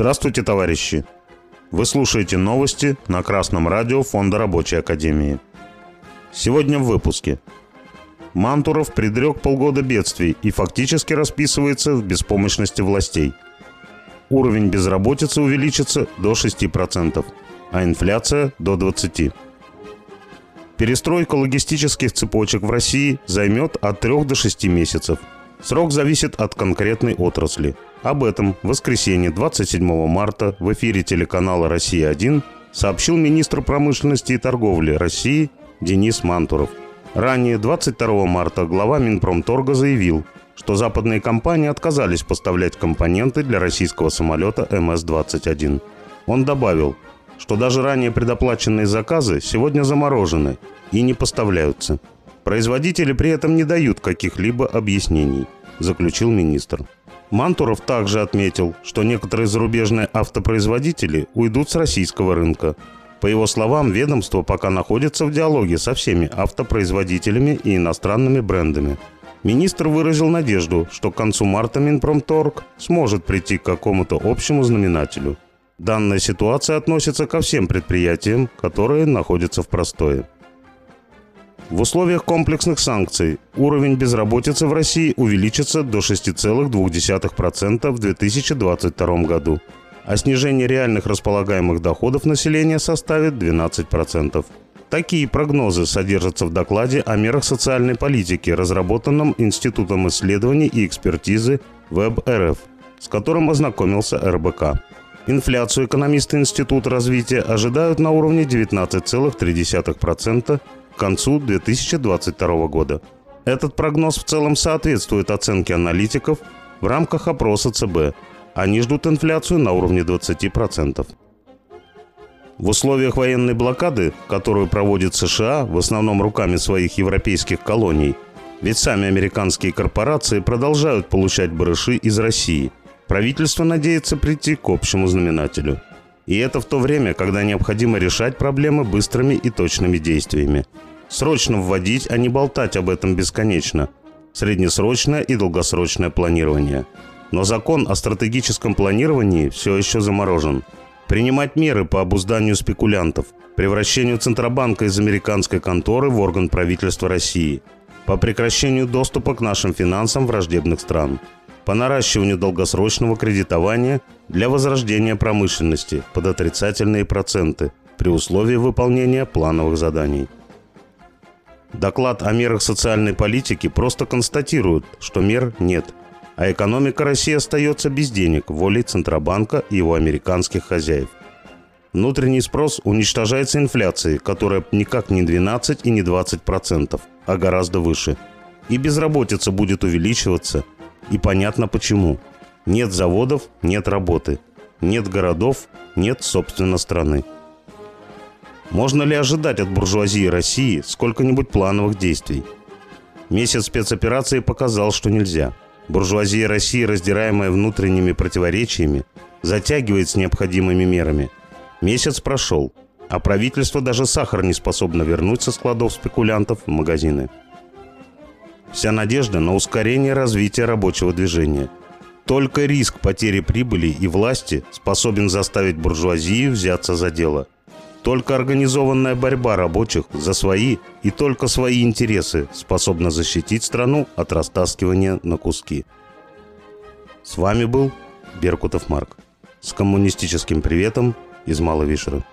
Здравствуйте, товарищи! Вы слушаете новости на Красном радио Фонда Рабочей Академии. Сегодня в выпуске. Мантуров предрек полгода бедствий и фактически расписывается в беспомощности властей. Уровень безработицы увеличится до 6%, а инфляция до 20%. Перестройка логистических цепочек в России займет от 3 до 6 месяцев. Срок зависит от конкретной отрасли. Об этом в воскресенье 27 марта в эфире телеканала «Россия-1» сообщил министр промышленности и торговли России Денис Мантуров. Ранее, 22 марта, глава Минпромторга заявил, что западные компании отказались поставлять компоненты для российского самолета МС-21. Он добавил, что даже ранее предоплаченные заказы сегодня заморожены и не поставляются. Производители при этом не дают каких-либо объяснений, заключил министр. Мантуров также отметил, что некоторые зарубежные автопроизводители уйдут с российского рынка. По его словам, ведомство пока находится в диалоге со всеми автопроизводителями и иностранными брендами. Министр выразил надежду, что к концу марта Минпромторг сможет прийти к какому-то общему знаменателю – Данная ситуация относится ко всем предприятиям, которые находятся в простое. В условиях комплексных санкций уровень безработицы в России увеличится до 6,2% в 2022 году, а снижение реальных располагаемых доходов населения составит 12%. Такие прогнозы содержатся в докладе о мерах социальной политики, разработанном Институтом исследований и экспертизы ВЭБ-РФ, с которым ознакомился РБК. Инфляцию экономисты Института развития ожидают на уровне 19,3% к концу 2022 года. Этот прогноз в целом соответствует оценке аналитиков в рамках опроса ЦБ. Они ждут инфляцию на уровне 20%. В условиях военной блокады, которую проводит США в основном руками своих европейских колоний, ведь сами американские корпорации продолжают получать барыши из России – Правительство надеется прийти к общему знаменателю. И это в то время, когда необходимо решать проблемы быстрыми и точными действиями. Срочно вводить, а не болтать об этом бесконечно. Среднесрочное и долгосрочное планирование. Но закон о стратегическом планировании все еще заморожен. Принимать меры по обузданию спекулянтов, превращению Центробанка из американской конторы в орган правительства России, по прекращению доступа к нашим финансам враждебных стран – по наращиванию долгосрочного кредитования для возрождения промышленности под отрицательные проценты при условии выполнения плановых заданий. Доклад о мерах социальной политики просто констатирует, что мер нет, а экономика России остается без денег волей Центробанка и его американских хозяев. Внутренний спрос уничтожается инфляцией, которая никак не 12 и не 20 процентов, а гораздо выше. И безработица будет увеличиваться – и понятно почему. Нет заводов, нет работы. Нет городов, нет, собственно, страны. Можно ли ожидать от буржуазии России сколько-нибудь плановых действий? Месяц спецоперации показал, что нельзя. Буржуазия России, раздираемая внутренними противоречиями, затягивает с необходимыми мерами. Месяц прошел, а правительство даже сахар не способно вернуть со складов спекулянтов в магазины. Вся надежда на ускорение развития рабочего движения. Только риск потери прибыли и власти способен заставить буржуазию взяться за дело. Только организованная борьба рабочих за свои и только свои интересы способна защитить страну от растаскивания на куски. С вами был Беркутов Марк. С коммунистическим приветом из Маловишера.